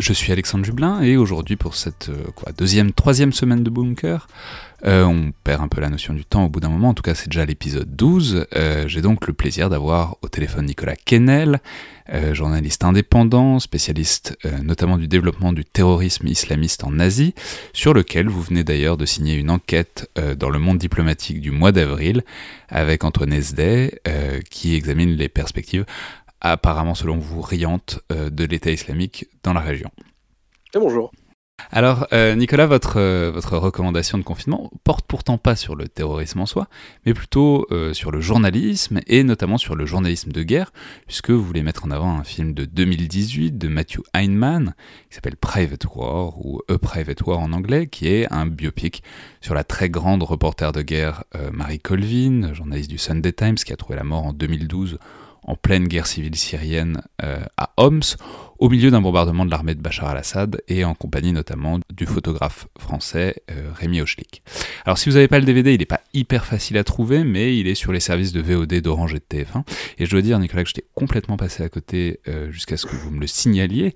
Je suis Alexandre Jublin et aujourd'hui pour cette euh, deuxième, troisième semaine de Bunker, euh, on perd un peu la notion du temps au bout d'un moment, en tout cas c'est déjà l'épisode 12. Euh, j'ai donc le plaisir d'avoir au téléphone Nicolas Kennel, journaliste indépendant, spécialiste notamment du développement du terrorisme islamiste en Asie, sur lequel vous venez d'ailleurs de signer une enquête dans le monde diplomatique du mois d'avril avec Antoine Esday qui examine les perspectives apparemment selon vous riante euh, de l'État islamique dans la région. Et bonjour. Alors, euh, Nicolas, votre, euh, votre recommandation de confinement porte pourtant pas sur le terrorisme en soi, mais plutôt sur le journalisme, et notamment sur le journalisme de guerre, puisque vous voulez mettre en avant un film de 2018 de Matthew Heinemann, qui s'appelle Private War, ou A Private War en anglais, qui est un biopic sur la très grande reporter de guerre Marie Colvin, journaliste du Sunday Times, qui a trouvé la mort en 2012 en pleine guerre civile syrienne euh, à Homs, au milieu d'un bombardement de l'armée de Bachar al-Assad et en compagnie notamment du photographe français euh, Rémi Hochlik. Alors si vous n'avez pas le DVD, il n'est pas hyper facile à trouver, mais il est sur les services de VOD d'Orange et de TF1. Et je dois dire, Nicolas, que j'étais complètement passé à côté euh, jusqu'à ce que vous me le signaliez.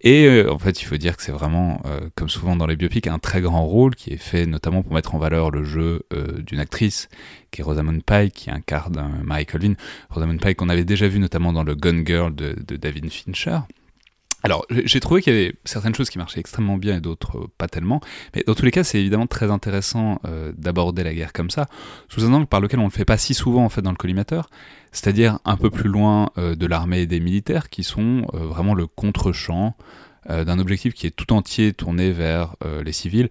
Et en fait, il faut dire que c'est vraiment, comme souvent dans les biopics, un très grand rôle qui est fait notamment pour mettre en valeur le jeu d'une actrice qui est Rosamund Pike, qui incarne Mary Colvin. Rosamund Pike qu'on avait déjà vu notamment dans le Gun Girl de, David Fincher. Alors, j'ai trouvé qu'il y avait certaines choses qui marchaient extrêmement bien et d'autres euh, pas tellement. Mais dans tous les cas, c'est évidemment très intéressant euh, d'aborder la guerre comme ça, sous un angle par lequel on ne le fait pas si souvent en fait dans le collimateur, c'est-à-dire un peu plus loin euh, de l'armée et des militaires qui sont vraiment le contre-champ d'un objectif qui est tout entier tourné vers les civils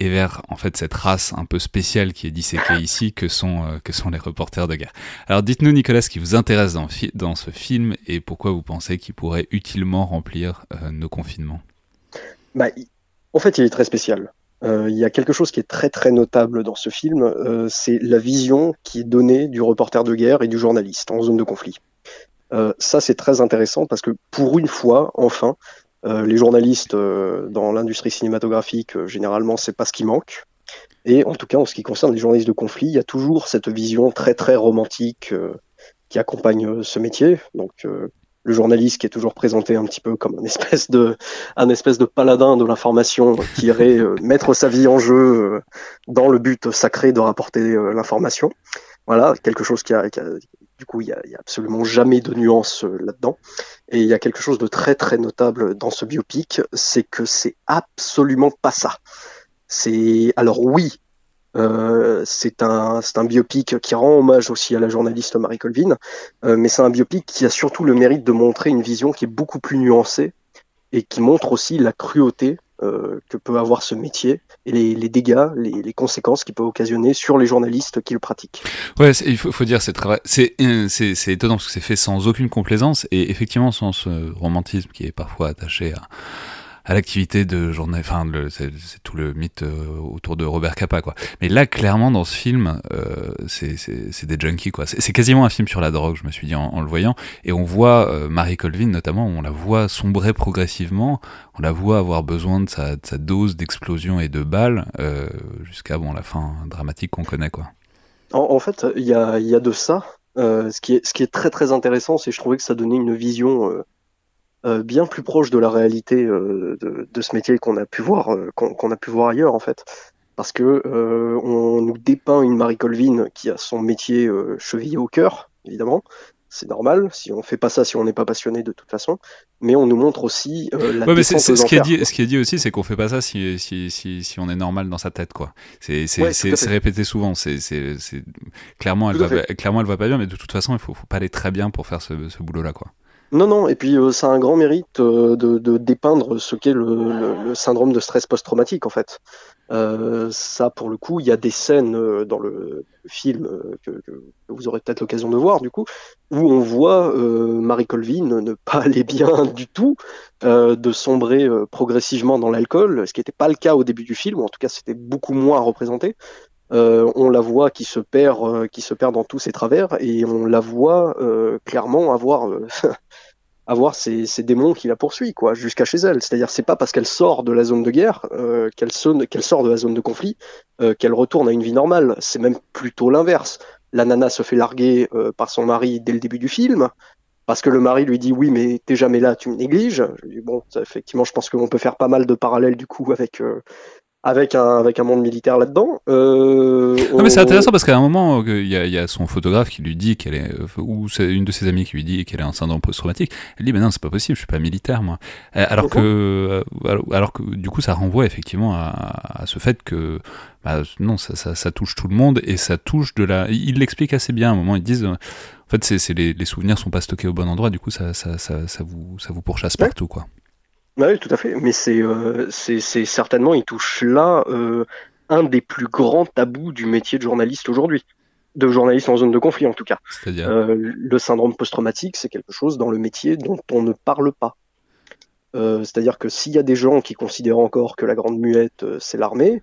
et vers en fait cette race un peu spéciale qui est disséquée ici que sont, euh, que sont les reporters de guerre. Alors dites-nous Nicolas ce qui vous intéresse dans, dans ce film et pourquoi vous pensez qu'il pourrait utilement remplir euh, nos confinements? Bah, en fait il est très spécial. Euh, il y a quelque chose qui est très très notable dans ce film, c'est la vision qui est donnée du reporter de guerre et du journaliste en zone de conflit. ça c'est très intéressant parce que pour une fois, enfin, les journalistes euh, dans l'industrie cinématographique, euh, généralement, c'est pas ce qui manque. Et en tout cas, en ce qui concerne les journalistes de conflit, il y a toujours cette vision très très romantique qui accompagne ce métier. Donc le journaliste qui est toujours présenté un petit peu comme un espèce de, un espèce de paladin de l'information qui irait mettre sa vie en jeu dans le but sacré de rapporter l'information. Voilà, quelque chose qui a, du coup, il n'y a, absolument jamais de nuance euh, là-dedans. Et il y a quelque chose de très très notable dans ce biopic, c'est que c'est absolument pas ça. C'est alors oui, euh, c'est un un biopic qui rend hommage aussi à la journaliste Marie Colvin, euh, mais c'est un biopic qui a surtout le mérite de montrer une vision qui est beaucoup plus nuancée et qui montre aussi la cruauté que peut avoir ce métier et les, dégâts, les, conséquences qu'il peut occasionner sur les journalistes qui le pratiquent. Ouais, il faut, faut, dire, c'est c'est étonnant parce que c'est fait sans aucune complaisance et effectivement sans ce romantisme qui est parfois attaché à à l'activité de journée. Enfin, c'est tout le mythe euh, autour de Robert Capa, quoi. Mais là, clairement, dans ce film, euh, c'est des junkies, quoi. C'est quasiment un film sur la drogue, je me suis dit en, le voyant. Et on voit euh, Marie Colvin, notamment, on la voit sombrer progressivement. On la voit avoir besoin de sa, dose d'explosion et de balles jusqu'à bon la fin dramatique qu'on connaît, quoi. En, fait, il y a, de ça. ce, qui est, ce qui est très très intéressant, c'est je trouvais que ça donnait une vision bien plus proche de la réalité de, de, ce métier qu'on a pu voir, qu'on a pu voir ailleurs en fait parce que on nous dépeint une Marie Colvin qui a son métier chevillé au cœur, évidemment, c'est normal. Si on fait pas ça, si on n'est pas passionné de toute façon, mais on nous montre aussi euh, la ouais, mais c'est, ce qui est dit. Ce qui est dit aussi, c'est qu'on fait pas ça si, si, si, si, on est normal dans sa tête, quoi. C'est, répété souvent. C'est, clairement, elle va, clairement, elle va pas bien, mais de toute façon, il faut, faut pas aller très bien pour faire ce, ce boulot-là, quoi. Non, non, et puis euh, ça a un grand mérite euh, de, dépeindre ce qu'est le, syndrome de stress post-traumatique, en fait. Euh, ça, pour le coup, il y a des scènes euh, dans le film que, que, vous aurez peut-être l'occasion de voir, du coup, où on voit Marie Colvin ne pas aller bien du tout, de sombrer progressivement dans l'alcool, ce qui n'était pas le cas au début du film, ou en tout cas c'était beaucoup moins représenté. On la voit qui se perd, qui se perd dans tous ses travers, et on la voit clairement avoir avoir ces démons qui la poursuivent, quoi, jusqu'à chez elle. C'est-à-dire, c'est pas parce qu'elle sort de la zone de guerre, euh, qu'elle sort de la zone de conflit, euh, qu'elle retourne à une vie normale. C'est même plutôt l'inverse. La nana se fait larguer euh, par son mari dès le début du film, parce que le mari lui dit oui, mais t'es jamais là, tu me négliges. Bon, effectivement, je pense qu'on peut faire pas mal de parallèles du coup avec avec un, avec un monde militaire là-dedans. Euh, non, mais c'est intéressant parce qu'à un moment, il y, a, y a son photographe qui lui dit qu'elle est, ou c'est une de ses amies qui lui dit qu'elle a un syndrome post-traumatique. Elle dit, mais non, c'est pas possible, je suis pas militaire, moi. Euh, alors que, euh, alors que, du coup, ça renvoie effectivement à, à ce fait que, bah, non, ça, ça, ça, touche tout le monde et ça touche de la. Il l'explique assez bien. À un moment, ils disent, en fait, c'est, les, les souvenirs sont pas stockés au bon endroit, du coup, ça, ça, ça, ça vous, ça vous pourchasse partout, quoi. Bah oui, tout à fait. Mais c'est euh, certainement, il touche là euh, un des plus grands tabous du métier de journaliste aujourd'hui. De journaliste en zone de conflit, en tout cas. Euh, le syndrome post-traumatique, c'est quelque chose dans le métier dont on ne parle pas. C'est-à-dire que s'il y a des gens qui considèrent encore que la grande muette, c'est l'armée,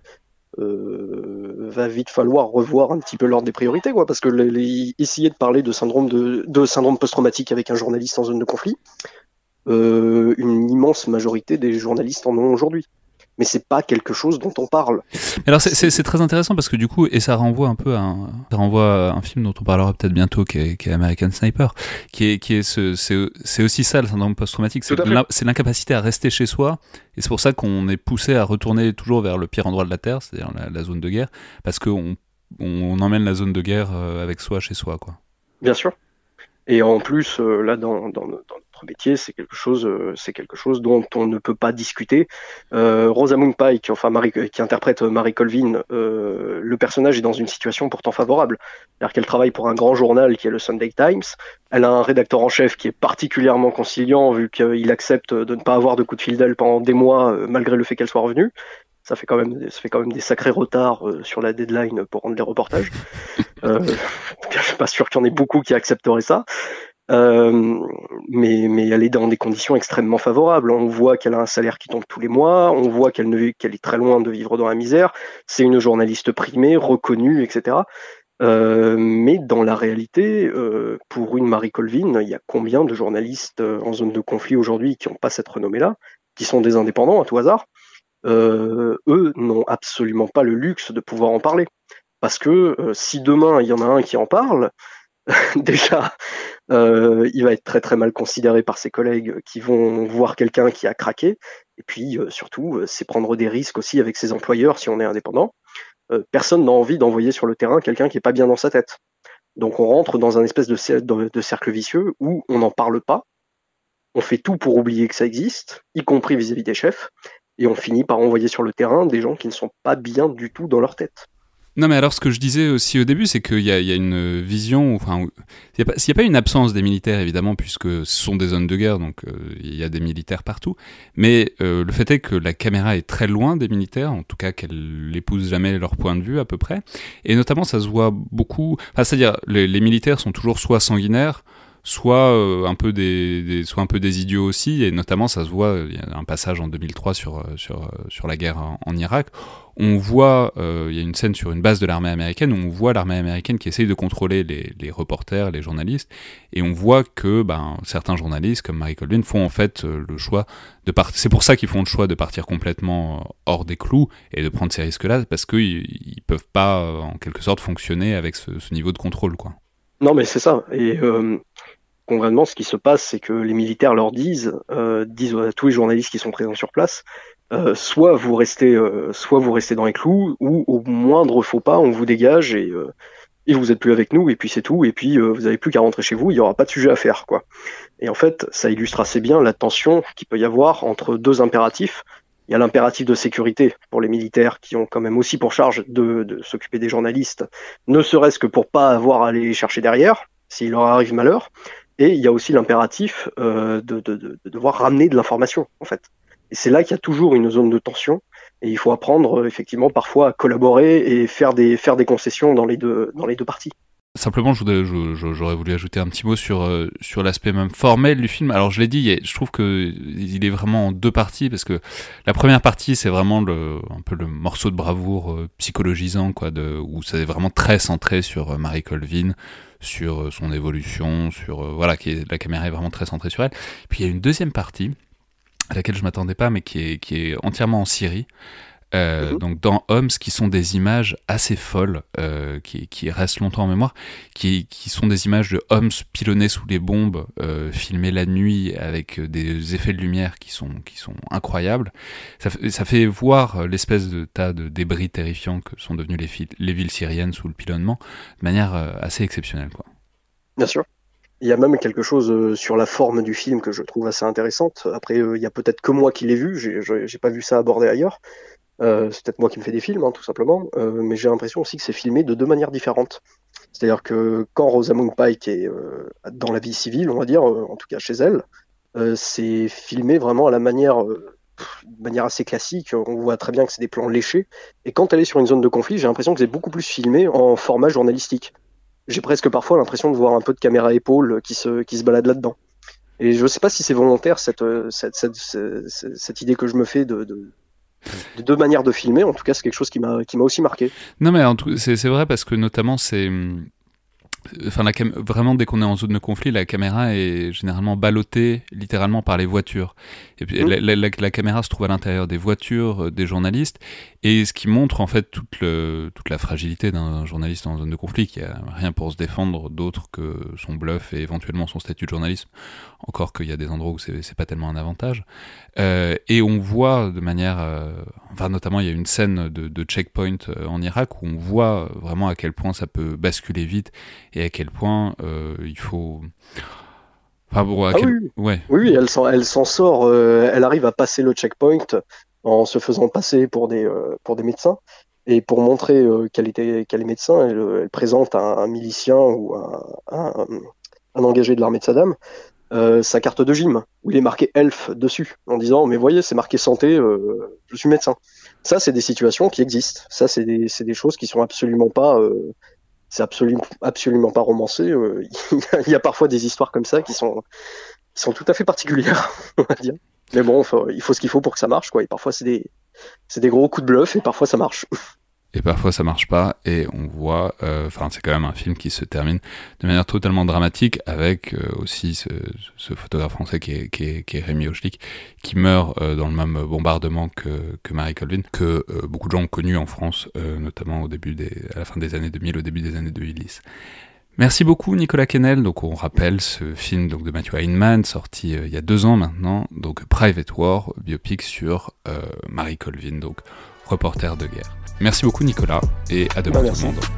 va vite falloir revoir un petit peu l'ordre des priorités, quoi, parce que essayer de parler de syndrome de, de syndrome post-traumatique avec un journaliste en zone de conflit, euh, une immense majorité des journalistes en ont aujourd'hui. Mais c'est pas quelque chose dont on parle. Alors c'est très intéressant parce que du coup, et ça renvoie un peu à un, ça renvoie à un film dont on parlera peut-être bientôt, qui est, American Sniper, qui est, qui est ce, c'est aussi ça le syndrome post-traumatique, c'est l'incapacité à rester chez soi, et c'est pour ça qu'on est poussé à retourner toujours vers le pire endroit de la Terre, c'est-à-dire la, zone de guerre, parce qu'on on emmène la zone de guerre euh, avec soi chez soi, quoi. Bien sûr. Et en plus, euh, là, dans, dans, dans métier, c'est quelque chose, euh, c'est quelque chose dont on ne peut pas discuter. Euh, Rosamund Pike, enfin Marie, qui interprète Marie Colvin, euh, le personnage est dans une situation pourtant favorable, c'est-à-dire qu'elle travaille pour un grand journal qui est le Sunday Times. Elle a un rédacteur en chef qui est particulièrement conciliant vu qu'il accepte de ne pas avoir de coup de fil d'elle pendant des mois malgré le fait qu'elle soit revenue ça fait quand même ça fait quand même des sacrés retards sur la deadline pour rendre les reportages. Euh, je suis pas sûr qu'il y en ait beaucoup qui accepteraient ça. Euh, mais, mais elle est dans des conditions extrêmement favorables. On voit qu'elle a un salaire qui tombe tous les mois, on voit qu'elle qu'elle est très loin de vivre dans la misère. C'est une journaliste primée, reconnue, etc. Euh, mais dans la réalité, euh, pour une Marie Colvin, il y a combien de journalistes euh, en zone de conflit aujourd'hui qui n'ont pas cette renommée-là, qui sont des indépendants à tout hasard? Euh, Eux n'ont absolument pas le luxe de pouvoir en parler. Parce que si demain il y en a un qui en parle, déjà, euh, il va être très très mal considéré par ses collègues qui vont voir quelqu'un qui a craqué. Et puis euh, surtout, euh, c'est prendre des risques aussi avec ses employeurs si on est indépendant. personne n'a envie d'envoyer sur le terrain quelqu'un qui est pas bien dans sa tête. Donc on rentre dans un espèce de, de cercle vicieux où on n'en parle pas, on fait tout pour oublier que ça existe, y compris vis-à-vis des chefs, et on finit par envoyer sur le terrain des gens qui ne sont pas bien du tout dans leur tête. Non, mais alors ce que je disais aussi au début, c'est qu'il y, a une vision, enfin, il n'y a, pas une absence des militaires, évidemment, puisque ce sont des zones de guerre, donc euh, il y a des militaires partout, mais euh, le fait est que la caméra est très loin des militaires, en tout cas qu'elle n'épouse jamais leur point de vue à peu près, et notamment ça se voit beaucoup, enfin, c'est-à-dire les, militaires sont toujours soit sanguinaires, soit euh, un peu des, soit un peu des idiots aussi et notamment ça se voit il y a un passage en 2003 sur sur sur la guerre en, Irak on voit il y a une scène sur une base de l'armée américaine où on voit l'armée américaine qui essaye de contrôler les, reporters les journalistes et on voit que ben certains journalistes comme Marie Colvin font en fait le choix de partir c'est pour ça qu'ils font le choix de partir complètement hors des clous et de prendre ces risques là parce qu'ils ils peuvent pas en quelque sorte fonctionner avec ce, niveau de contrôle quoi. Non mais c'est ça. Et concrètement, ce qui se passe, c'est que les militaires leur disent, euh, disent à tous les journalistes qui sont présents sur place, euh, soit vous restez, euh, soit vous restez dans les clous, ou au moindre faux pas, on vous dégage et, euh, et vous êtes plus avec nous, et puis c'est tout, et puis vous avez plus qu'à rentrer chez vous, il y aura pas de sujet à faire, quoi. Et en fait, ça illustre assez bien la tension qu'il peut y avoir entre deux impératifs. Il y a l'impératif de sécurité pour les militaires qui ont quand même aussi pour charge de, de s'occuper des journalistes, ne serait-ce que pour pas avoir à les chercher derrière, s'il leur arrive malheur. Et il y a aussi l'impératif euh, de, de, de, devoir ramener de l'information, en fait. Et c'est là qu'il y a toujours une zone de tension. Et il faut apprendre, effectivement, parfois à collaborer et faire des, faire des concessions dans les deux, dans les deux parties. Simplement, j'aurais voulu ajouter un petit mot sur, euh, sur l'aspect même formel du film. Alors, je l'ai dit, je trouve que il est vraiment en deux parties parce que la première partie, c'est vraiment le, un peu le morceau de bravoure euh, psychologisant, quoi, de, où c'est vraiment très centré sur euh, Marie Colvin, sur son évolution, sur voilà, qui la caméra est vraiment très centrée sur elle. Puis il y a une deuxième partie à laquelle je m'attendais pas, mais qui est, qui est entièrement en Syrie. Euh, mhm. Donc dans Homs, qui sont des images assez folles, euh, qui, qui, restent longtemps en mémoire, qui, qui, sont des images de Homs pilonnés sous les bombes, euh, filmées la nuit avec des effets de lumière qui sont, qui sont incroyables. Ça, ça fait voir l'espèce de tas de débris terrifiants que sont devenues les, les villes syriennes sous le pilonnement de manière assez exceptionnelle. Quoi. Bien sûr. Il y a même quelque chose sur la forme du film que je trouve assez intéressante. Après, il y a peut-être que moi qui l'ai vu, j'ai pas vu ça abordé ailleurs. Euh, c'est peut-être moi qui me fais des films, hein, tout simplement, euh, mais j'ai l'impression aussi que c'est filmé de deux manières différentes. C'est-à-dire que quand Rosamund Pike est euh, dans la vie civile, on va dire, en tout cas chez elle, c'est filmé vraiment à la manière, de manière assez classique. On voit très bien que c'est des plans léchés. Et quand elle est sur une zone de conflit, j'ai l'impression que c'est beaucoup plus filmé en format journalistique. J'ai presque parfois l'impression de voir un peu de caméra épaule qui se, qui se balade là-dedans. Et je ne sais pas si c'est volontaire cette, cette, cette, cette, idée que je me fais de, de de deux manières de filmer. En tout cas, c'est quelque chose qui m'a aussi marqué. Non, mais c'est vrai parce que notamment c'est enfin la vraiment dès qu'on est en zone de conflit, la caméra est généralement ballottée littéralement par les voitures. Et puis mmh. la, caméra se trouve à l'intérieur des voitures euh, des journalistes et ce qui montre en fait toute le, toute la fragilité d'un journaliste en zone de conflit qui a rien pour se défendre d'autre que son bluff et éventuellement son statut de journalisme. Encore qu'il y a des endroits où c'est pas tellement un avantage. Euh, et on voit de manière, euh, enfin notamment il y a une scène de, de checkpoint euh, en Irak où on voit vraiment à quel point ça peut basculer vite et à quel point euh, il faut. Enfin, bon, ah oui. Ouais. oui, elle s'en, elle s'en sort, euh, elle arrive à passer le checkpoint en se faisant passer pour des, euh, pour des médecins. Et pour montrer qu'elle, était, qu'elle est médecin, elle, elle présente un, un, milicien ou un, un, engagé de l'armée de Saddam sa carte de gym où il est marqué ELF dessus en disant mais voyez c'est marqué santé je suis médecin ça c'est des situations qui existent ça c'est des, des choses qui sont absolument pas c'est absolument, absolument pas romancé. Euh, il y a parfois des histoires comme ça qui sont, qui sont tout à fait particulières, on va dire. Mais bon, il faut ce qu'il faut pour que ça marche, quoi. Et parfois, c'est des, des gros coups de bluff et parfois ça marche. et parfois ça marche pas et on voit euh, enfin c'est quand même un film qui se termine de manière totalement dramatique avec euh, aussi ce, photographe français qui est, qui est, qui est Rémi Ochlik qui meurt euh, dans le même bombardement que, que Marie Colvin que beaucoup de gens ont connu en France notamment au début des à la fin des années 2000 au début des années 2010 Merci beaucoup Nicolas Kennel. Donc on rappelle ce film donc de Matthew Heinemann sorti il y a deux ans maintenant, donc Private War, biopic sur Marie Colvin, donc reporter de guerre. Merci beaucoup Nicolas et à demain bah, tout le monde.